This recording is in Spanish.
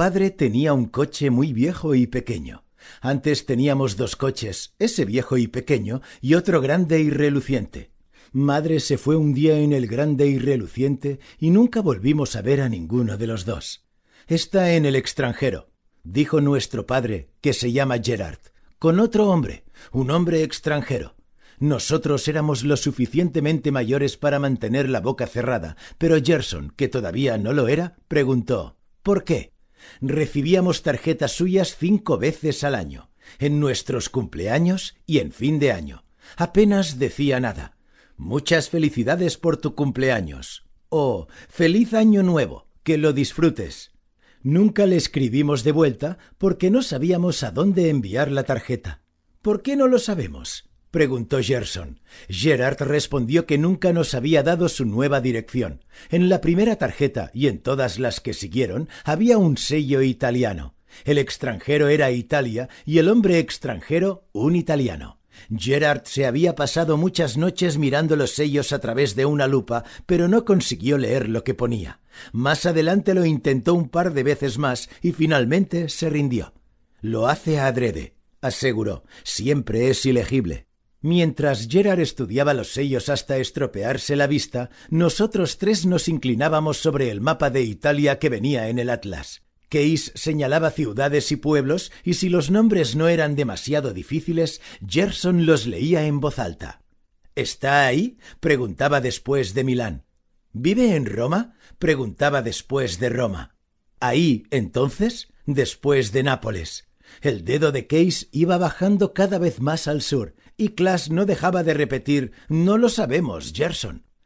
padre tenía un coche muy viejo y pequeño. Antes teníamos dos coches, ese viejo y pequeño, y otro grande y reluciente. Madre se fue un día en el grande y reluciente y nunca volvimos a ver a ninguno de los dos. Está en el extranjero, dijo nuestro padre, que se llama Gerard, con otro hombre, un hombre extranjero. Nosotros éramos lo suficientemente mayores para mantener la boca cerrada, pero Gerson, que todavía no lo era, preguntó ¿Por qué? Recibíamos tarjetas suyas cinco veces al año, en nuestros cumpleaños y en fin de año. Apenas decía nada. Muchas felicidades por tu cumpleaños. O feliz año nuevo, que lo disfrutes. Nunca le escribimos de vuelta porque no sabíamos a dónde enviar la tarjeta. ¿Por qué no lo sabemos? Preguntó Gerson. Gerard respondió que nunca nos había dado su nueva dirección. En la primera tarjeta y en todas las que siguieron había un sello italiano. El extranjero era Italia y el hombre extranjero un italiano. Gerard se había pasado muchas noches mirando los sellos a través de una lupa, pero no consiguió leer lo que ponía. Más adelante lo intentó un par de veces más y finalmente se rindió. Lo hace adrede, aseguró. Siempre es ilegible. Mientras Gerard estudiaba los sellos hasta estropearse la vista, nosotros tres nos inclinábamos sobre el mapa de Italia que venía en el atlas. Case señalaba ciudades y pueblos, y si los nombres no eran demasiado difíciles, Gerson los leía en voz alta. ¿Está ahí? preguntaba después de Milán. ¿Vive en Roma? preguntaba después de Roma. Ahí, entonces, después de Nápoles. El dedo de Case iba bajando cada vez más al sur, y Clash no dejaba de repetir No lo sabemos, Gerson.